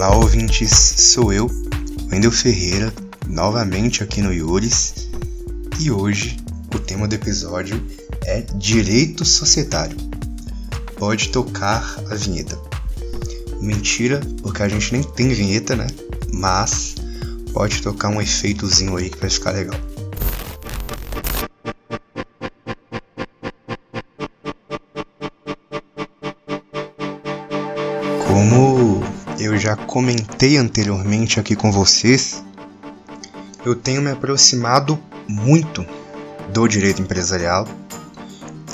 Olá, ouvintes, sou eu, Wendel Ferreira, novamente aqui no Iures, e hoje o tema do episódio é Direito Societário. Pode tocar a vinheta. Mentira, porque a gente nem tem vinheta, né? Mas pode tocar um efeitozinho aí que vai ficar legal. Já comentei anteriormente aqui com vocês, eu tenho me aproximado muito do direito empresarial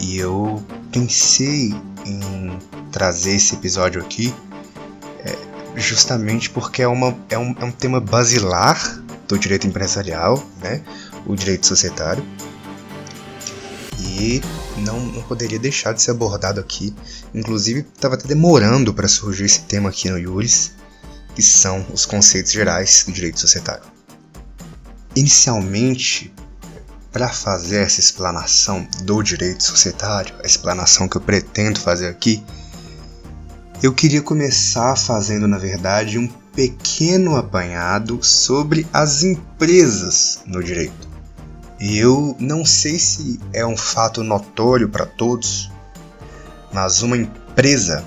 e eu pensei em trazer esse episódio aqui é, justamente porque é, uma, é, um, é um tema basilar do direito empresarial, né? o direito societário, não, não poderia deixar de ser abordado aqui. Inclusive, estava até demorando para surgir esse tema aqui no Iuris, que são os conceitos gerais do direito societário. Inicialmente, para fazer essa explanação do direito societário, a explanação que eu pretendo fazer aqui, eu queria começar fazendo, na verdade, um pequeno apanhado sobre as empresas no direito. E eu não sei se é um fato notório para todos, mas uma empresa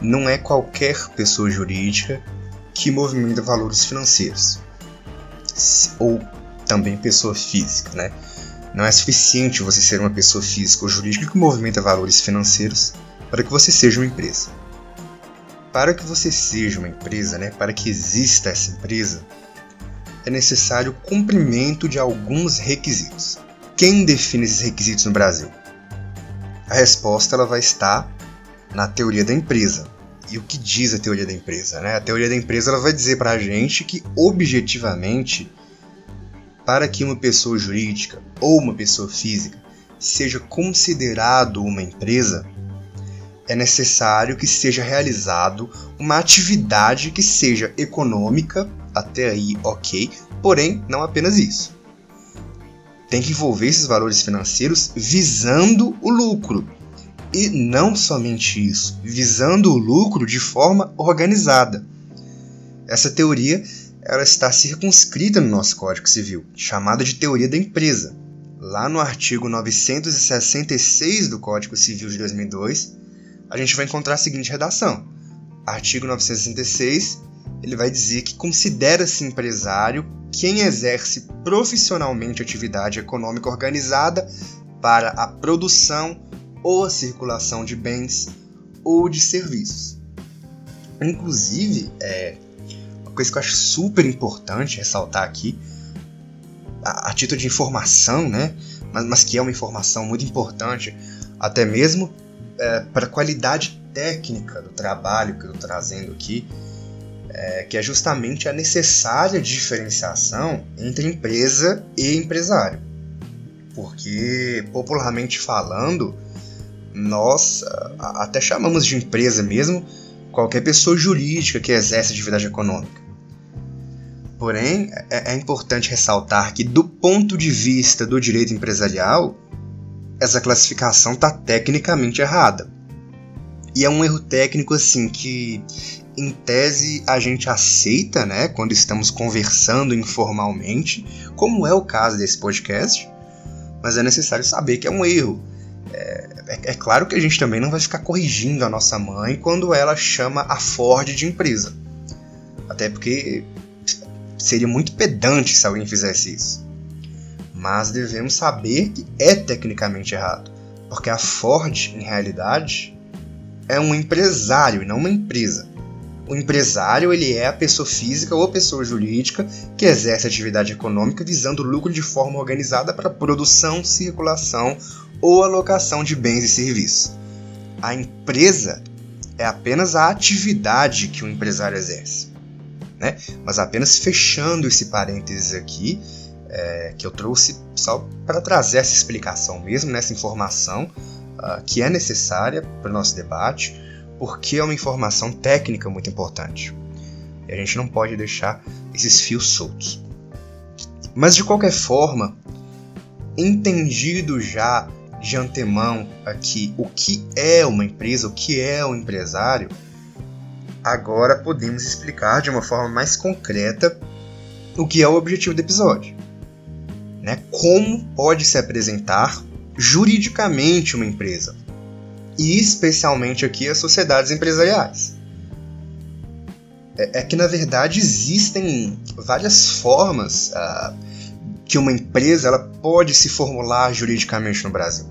não é qualquer pessoa jurídica que movimenta valores financeiros, ou também pessoa física, né? Não é suficiente você ser uma pessoa física ou jurídica que movimenta valores financeiros para que você seja uma empresa. Para que você seja uma empresa, né, para que exista essa empresa, é necessário o cumprimento de alguns requisitos. Quem define esses requisitos no Brasil? A resposta ela vai estar na teoria da empresa. E o que diz a teoria da empresa? Né? A teoria da empresa ela vai dizer para a gente que, objetivamente, para que uma pessoa jurídica ou uma pessoa física seja considerado uma empresa, é necessário que seja realizado uma atividade que seja econômica, até aí ok, porém não apenas isso. Tem que envolver esses valores financeiros visando o lucro. E não somente isso, visando o lucro de forma organizada. Essa teoria ela está circunscrita no nosso Código Civil, chamada de teoria da empresa. Lá no artigo 966 do Código Civil de 2002, a gente vai encontrar a seguinte redação: Artigo 966, ele vai dizer que considera-se empresário quem exerce profissionalmente atividade econômica organizada para a produção ou a circulação de bens ou de serviços. Inclusive, é, uma coisa que eu acho super importante ressaltar aqui, a, a título de informação, né? Mas, mas que é uma informação muito importante, até mesmo é, para a qualidade técnica do trabalho que eu estou trazendo aqui, é, que é justamente a necessária diferenciação entre empresa e empresário. Porque, popularmente falando, nós até chamamos de empresa mesmo qualquer pessoa jurídica que exerce atividade econômica. Porém, é, é importante ressaltar que, do ponto de vista do direito empresarial, essa classificação está tecnicamente errada. E é um erro técnico assim que em tese a gente aceita, né, quando estamos conversando informalmente, como é o caso desse podcast, mas é necessário saber que é um erro. É, é, é, claro que a gente também não vai ficar corrigindo a nossa mãe quando ela chama a Ford de empresa. Até porque seria muito pedante se alguém fizesse isso mas devemos saber que é tecnicamente errado, porque a Ford, em realidade, é um empresário e não uma empresa. O empresário ele é a pessoa física ou pessoa jurídica que exerce atividade econômica visando lucro de forma organizada para produção, circulação ou alocação de bens e serviços. A empresa é apenas a atividade que o empresário exerce. Né? Mas apenas fechando esse parênteses aqui, é, que eu trouxe só para trazer essa explicação mesmo, nessa informação uh, que é necessária para o nosso debate, porque é uma informação técnica muito importante. E a gente não pode deixar esses fios soltos. Mas de qualquer forma, entendido já de antemão aqui o que é uma empresa, o que é um empresário, agora podemos explicar de uma forma mais concreta o que é o objetivo do episódio. Né? Como pode se apresentar juridicamente uma empresa, e especialmente aqui as sociedades empresariais. É, é que na verdade existem várias formas uh, que uma empresa ela pode se formular juridicamente no Brasil.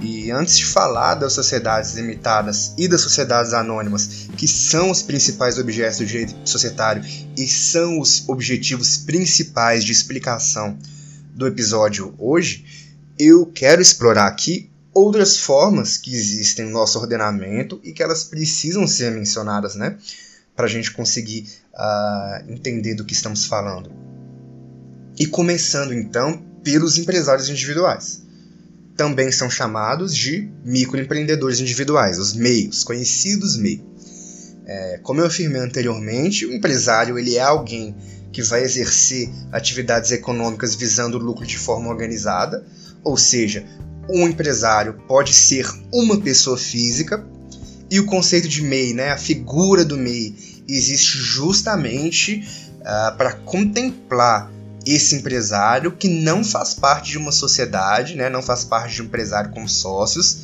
E antes de falar das sociedades limitadas e das sociedades anônimas, que são os principais objetos do direito societário e são os objetivos principais de explicação do episódio hoje, eu quero explorar aqui outras formas que existem no nosso ordenamento e que elas precisam ser mencionadas, né? Para a gente conseguir uh, entender do que estamos falando. E começando então pelos empresários individuais. Também são chamados de microempreendedores individuais, os meios, conhecidos MEI. É, como eu afirmei anteriormente, o empresário ele é alguém que vai exercer atividades econômicas visando lucro de forma organizada, ou seja, um empresário pode ser uma pessoa física e o conceito de MEI, né, a figura do MEI, existe justamente uh, para contemplar esse empresário que não faz parte de uma sociedade, né, não faz parte de um empresário com sócios,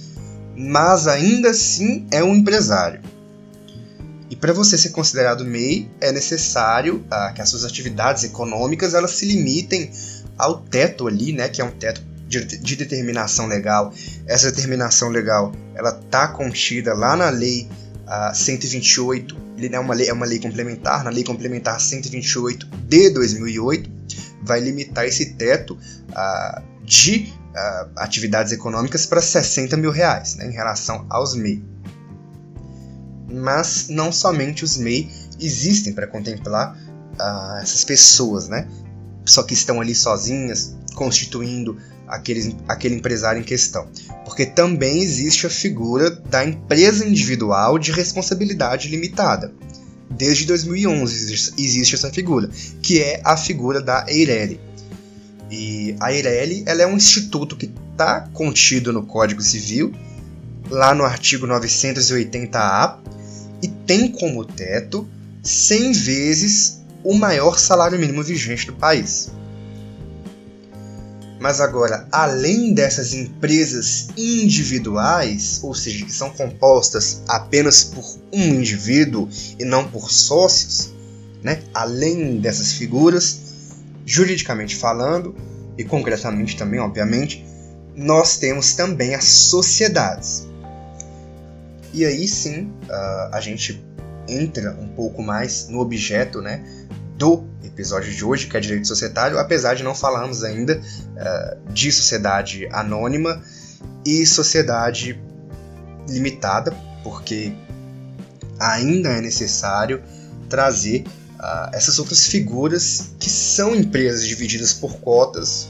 mas ainda assim é um empresário. E para você ser considerado MEI, é necessário uh, que as suas atividades econômicas elas se limitem ao teto ali, né, que é um teto de, de determinação legal. Essa determinação legal ela está contida lá na lei uh, 128, ele é uma lei, é uma lei complementar, na lei complementar 128 de 2008, vai limitar esse teto uh, de uh, atividades econômicas para 60 mil reais né, em relação aos MEI. Mas não somente os MEI existem para contemplar uh, essas pessoas, né? Só que estão ali sozinhas, constituindo aquele, aquele empresário em questão. Porque também existe a figura da empresa individual de responsabilidade limitada. Desde 2011 existe essa figura, que é a figura da Eireli. E a Eireli ela é um instituto que está contido no Código Civil, lá no artigo 980A, e tem como teto 100 vezes o maior salário mínimo vigente do país. Mas agora, além dessas empresas individuais, ou seja, que são compostas apenas por um indivíduo e não por sócios, né? além dessas figuras, juridicamente falando, e concretamente também, obviamente, nós temos também as sociedades. E aí sim, uh, a gente entra um pouco mais no objeto né, do episódio de hoje, que é direito societário, apesar de não falarmos ainda uh, de sociedade anônima e sociedade limitada, porque ainda é necessário trazer uh, essas outras figuras que são empresas divididas por cotas,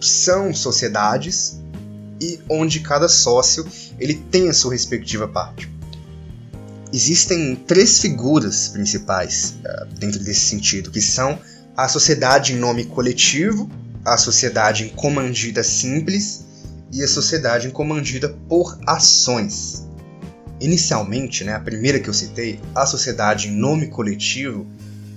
são sociedades e onde cada sócio ele tem a sua respectiva parte existem três figuras principais uh, dentro desse sentido, que são a sociedade em nome coletivo, a sociedade em comandida simples e a sociedade em comandida por ações. Inicialmente, né, a primeira que eu citei, a sociedade em nome coletivo,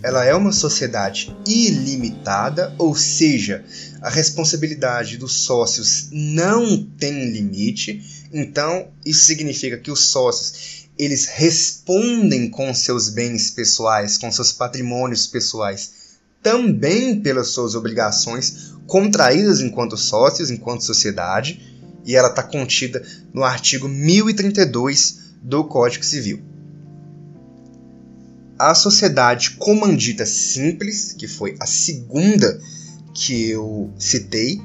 ela é uma sociedade ilimitada, ou seja, a responsabilidade dos sócios não tem limite. Então, isso significa que os sócios eles respondem com seus bens pessoais, com seus patrimônios pessoais, também pelas suas obrigações contraídas enquanto sócios, enquanto sociedade, e ela está contida no artigo 1032 do Código Civil. A sociedade comandita simples, que foi a segunda que eu citei,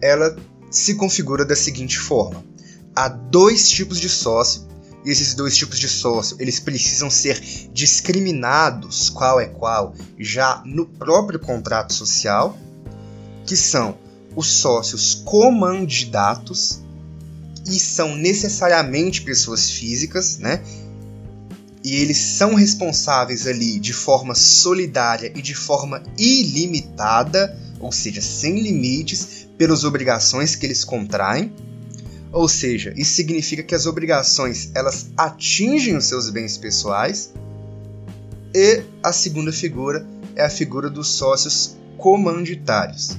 ela se configura da seguinte forma: há dois tipos de sócio e esses dois tipos de sócio, eles precisam ser discriminados qual é qual já no próprio contrato social, que são os sócios comandidatos e são necessariamente pessoas físicas, né? E eles são responsáveis ali de forma solidária e de forma ilimitada, ou seja, sem limites, pelas obrigações que eles contraem Ou seja, isso significa que as obrigações elas atingem os seus bens pessoais. E a segunda figura é a figura dos sócios comanditários.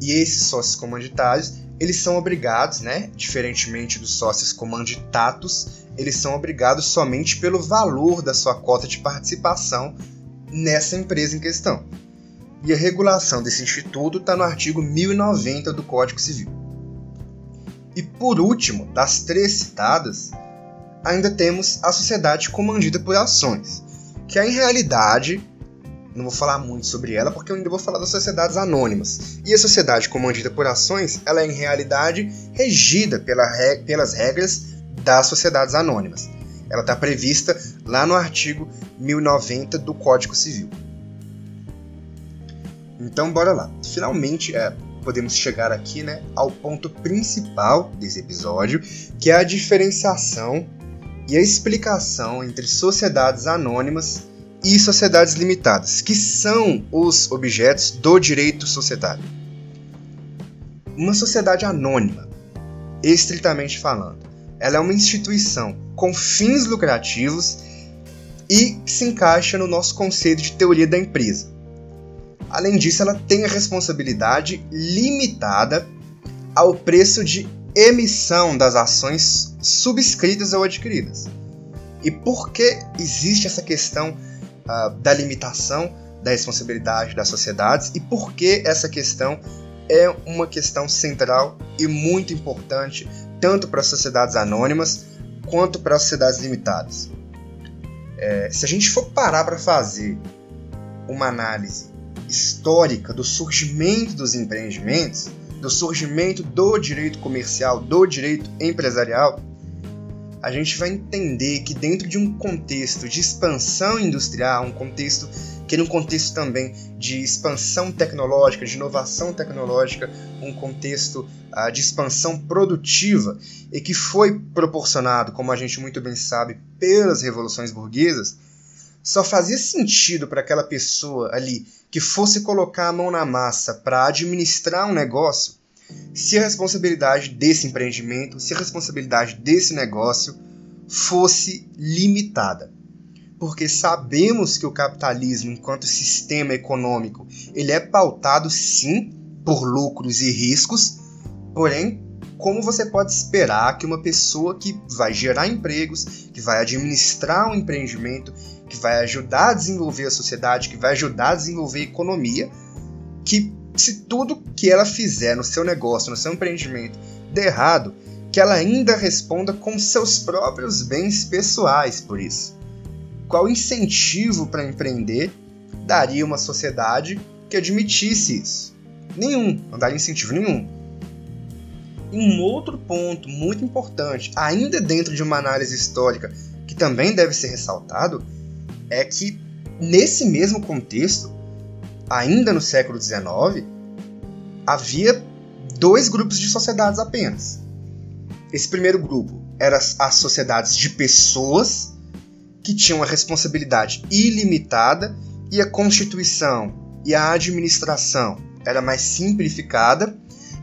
E esses sócios comanditários, eles são obrigados, né, diferentemente dos sócios comanditatos, eles são obrigados somente pelo valor da sua cota de participação nessa empresa em questão. E a regulação desse instituto está no artigo 1090 do Código Civil. E por último, das três citadas, ainda temos a sociedade comandida por ações, que é em realidade, não vou falar muito sobre ela porque eu ainda vou falar das sociedades anônimas. E a sociedade comandida por ações, ela é em realidade regida pela pelas regras das sociedades anônimas. Ela está prevista lá no artigo 1090 do Código Civil. Então, bora lá. Finalmente, é, podemos chegar aqui né, ao ponto principal desse episódio, que é a diferenciação e a explicação entre sociedades anônimas e sociedades limitadas, que são os objetos do direito societário. Uma sociedade anônima, estritamente falando, ela é uma instituição com fins lucrativos e se encaixa no nosso conceito de teoria da empresa Além disso, ela tem a responsabilidade limitada ao preço de emissão das ações subscritas ou adquiridas. E por que existe essa questão uh, da limitação da responsabilidade das sociedades e por que essa questão é uma questão central e muito importante tanto para as sociedades anônimas quanto para as sociedades limitadas? É, se a gente for parar para fazer uma análise histórica do surgimento dos empreendimentos, do surgimento do direito comercial, do direito empresarial, a gente vai entender que dentro de um contexto de expansão industrial, um contexto que é um contexto também de expansão tecnológica, de inovação tecnológica, um contexto uh, de expansão produtiva e que foi proporcionado, como a gente muito bem sabe, pelas revoluções burguesas, só fazia sentido para aquela pessoa ali que fosse colocar a mão na massa para administrar um negócio se a responsabilidade desse empreendimento, se a responsabilidade desse negócio fosse limitada. Porque sabemos que o capitalismo, enquanto sistema econômico, ele é pautado sim por lucros e riscos, porém, como você pode esperar que uma pessoa que vai gerar empregos, que vai administrar um empreendimento, que vai ajudar a desenvolver a sociedade, que vai ajudar a desenvolver a economia, que se tudo que ela fizer no seu negócio, no seu empreendimento, der errado, que ela ainda responda com seus próprios bens pessoais por isso. Qual incentivo para empreender daria uma sociedade que admitisse isso? Nenhum, não daria incentivo nenhum. E um outro ponto muito importante, ainda dentro de uma análise histórica, que também deve ser ressaltado, é que nesse mesmo contexto, ainda no século XIX, havia dois grupos de sociedades apenas. Esse primeiro grupo eram as sociedades de pessoas que tinham a responsabilidade ilimitada e a constituição e a administração era mais simplificada,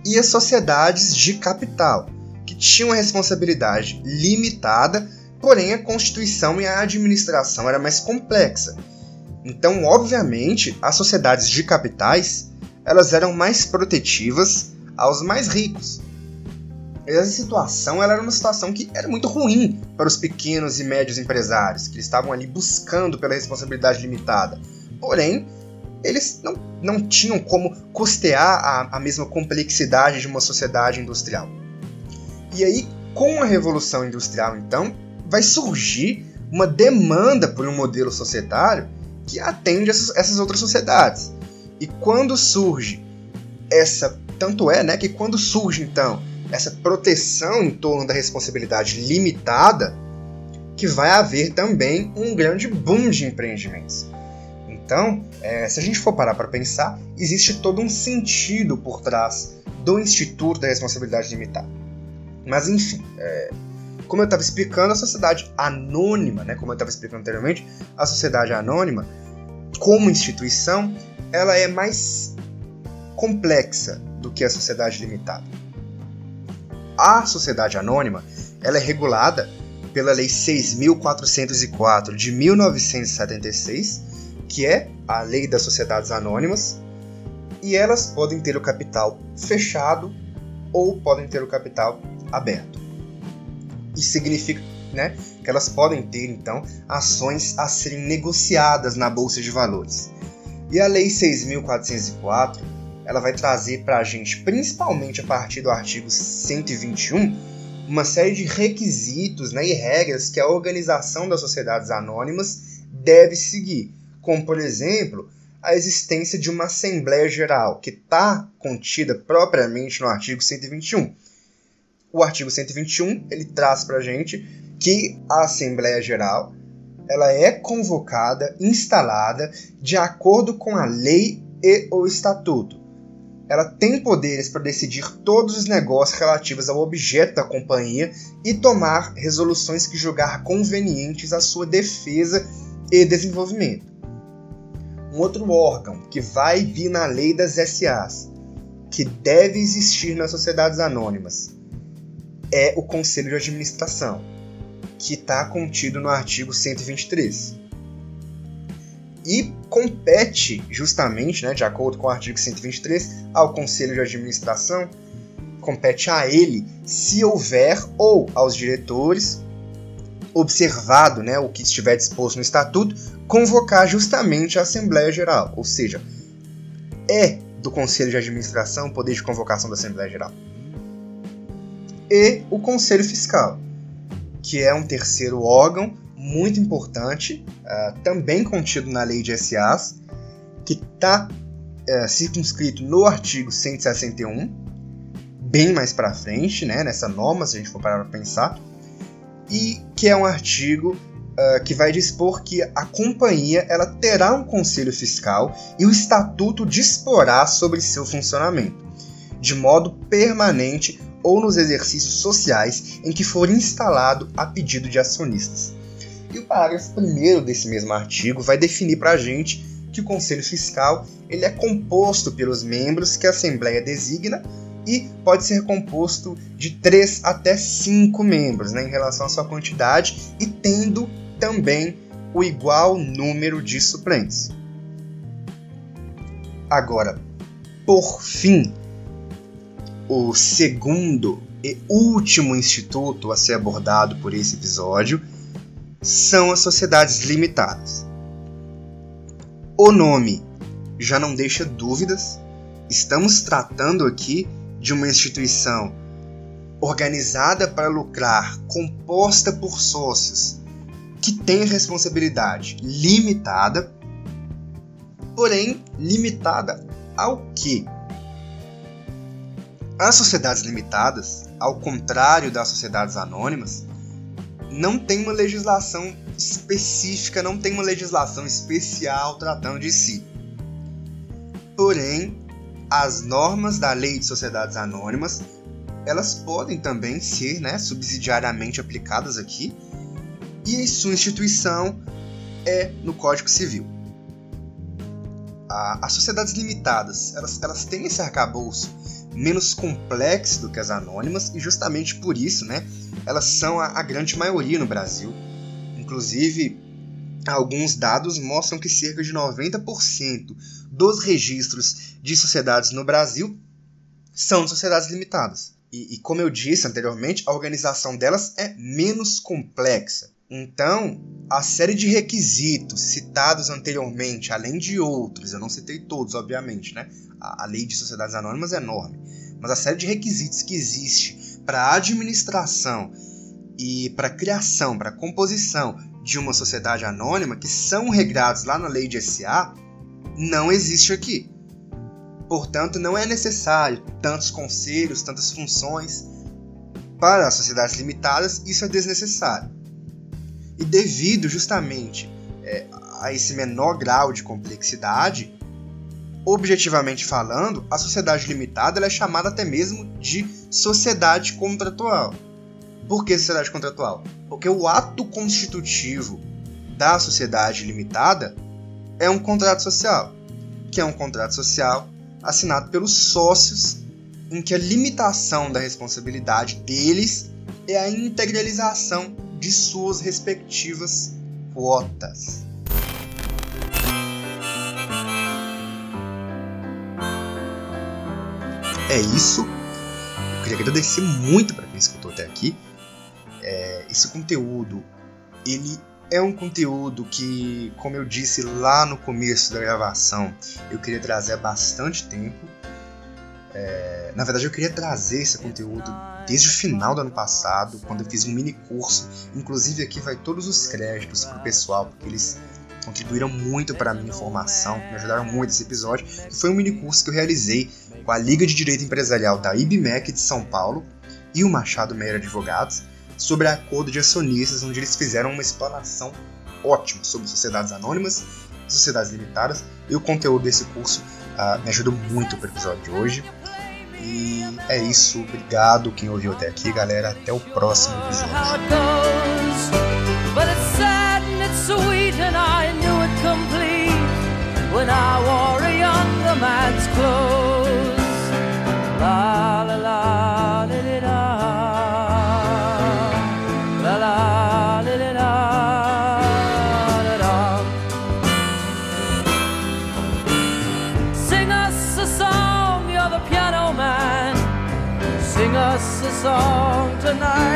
e as sociedades de capital, que tinham a responsabilidade limitada Porém, a constituição e a administração era mais complexa. Então, obviamente, as sociedades de capitais elas eram mais protetivas aos mais ricos. Essa situação ela era uma situação que era muito ruim para os pequenos e médios empresários, que estavam ali buscando pela responsabilidade limitada. Porém, eles não, não tinham como custear a, a mesma complexidade de uma sociedade industrial. E aí, com a Revolução Industrial, então, vai surgir uma demanda por um modelo societário que atende essas, essas outras sociedades. E quando surge essa, tanto é, né, que quando surge então essa proteção em torno da responsabilidade limitada, que vai haver também um grande boom de empreendimentos. Então, é, se a gente for parar para pensar, existe todo um sentido por trás do Instituto da Responsabilidade Limitada. Mas enfim, é, como eu estava explicando, a sociedade anônima, né, como eu estava explicando anteriormente, a sociedade anônima, como instituição, ela é mais complexa do que a sociedade limitada. a sociedade anônima ela é regulada pela Lei 6.404 de 1976, que é a Lei das Sociedades Anônimas, e elas podem ter o capital fechado ou podem ter o capital aberto. Isso significa né, que elas podem ter, então, ações a serem negociadas na Bolsa de Valores. E a Lei 6.404 ela vai trazer para a gente, principalmente a partir do artigo 121, uma série de requisitos né, e regras que a organização das sociedades anônimas deve seguir, como, por exemplo, a existência de uma Assembleia Geral, que está contida propriamente no artigo 121. O artigo 121 ele traz para gente que a Assembleia Geral ela é convocada, instalada de acordo com a lei e o estatuto. Ela tem poderes para decidir todos os negócios relativos ao objeto da companhia e tomar resoluções que julgar convenientes à sua defesa e desenvolvimento. Um outro órgão que vai vir na lei das SAs, que deve existir nas sociedades anônimas, é o Conselho de Administração que está contido no artigo 123. E compete, justamente, né, de acordo com o artigo 123, ao Conselho de Administração, compete a ele, se houver, ou aos diretores, observado né, o que estiver disposto no Estatuto, convocar justamente a Assembleia Geral. Ou seja, é do Conselho de Administração o poder de convocação da Assembleia Geral. E o Conselho Fiscal, que é um terceiro órgão muito importante, uh, também contido na lei de SAs, que está uh, é, circunscrito no artigo 161, bem mais para frente, né, nessa norma, se a gente for parar para pensar, e que é um artigo uh, que vai dispor que a companhia ela terá um conselho fiscal e o estatuto disporá sobre seu funcionamento, de modo permanente ou nos exercícios sociais em que for instalado a pedido de acionistas. E o parágrafo 1 desse mesmo artigo vai definir para a gente que o Conselho Fiscal ele é composto pelos membros que a Assembleia designa e pode ser composto de 3 até 5 membros né, em relação à sua quantidade e tendo também o igual número de suplentes. Agora, por fim, o segundo e último instituto a ser abordado por esse episódio são as sociedades limitadas. O nome já não deixa dúvidas, estamos tratando aqui de uma instituição organizada para lucrar, composta por sócios que tem responsabilidade limitada, porém limitada ao que? As sociedades limitadas, ao contrário das sociedades anônimas, não tem uma legislação específica, não tem uma legislação especial tratando de si. Porém, as normas da Lei de Sociedades Anônimas, elas podem também ser né, subsidiariamente aplicadas aqui, e sua instituição é no Código Civil. as sociedades limitadas, elas, elas têm esse arcabouço menos complexo do que as anônimas e justamente por isso, né, elas são a, a grande maioria no Brasil. Inclusive, alguns dados mostram que cerca de 90% dos registros de sociedades no Brasil são sociedades limitadas. E, e, como eu disse anteriormente, a organização delas é menos complexa. Então, a série de requisitos citados anteriormente, além de outros, eu não citei todos, obviamente, né? A, a lei de sociedades anônimas é enorme, mas a série de requisitos que existe para a administração e para a criação, para a composição de uma sociedade anônima, que são regrados lá na lei de SA, não existe aqui. Portanto, não é necessário tantos conselhos, tantas funções. Para as sociedades limitadas, isso é desnecessário. E devido justamente é, a esse menor grau de complexidade, objetivamente falando, a sociedade limitada é chamada até mesmo de sociedade contratual. Por que sociedade contratual? Porque o ato constitutivo da sociedade limitada é um contrato social, que é um contrato social assinado pelos sócios em que a limitação da responsabilidade deles é a integralização de suas respectivas quotas. É isso. Eu queria agradecer muito para quem escutou até aqui. É, esse conteúdo, ele é um conteúdo que, como eu disse lá no começo da gravação, eu queria trazer há bastante tempo. É, na verdade, eu queria trazer esse conteúdo desde o final do ano passado, quando eu fiz um mini curso. Inclusive, aqui vai todos os créditos para o pessoal, porque eles contribuíram muito para a minha formação, me ajudaram muito nesse episódio. Que foi um mini curso que eu realizei com a Liga de Direito Empresarial da IBMEC de São Paulo e o Machado Meira Advogados sobre acordo de acionistas, onde eles fizeram uma explanação ótima sobre sociedades anônimas sociedades limitadas. E o conteúdo desse curso uh, me ajudou muito para o episódio de hoje. E é isso, obrigado quem ouviu até aqui, galera. Até o próximo episódio. Tonight.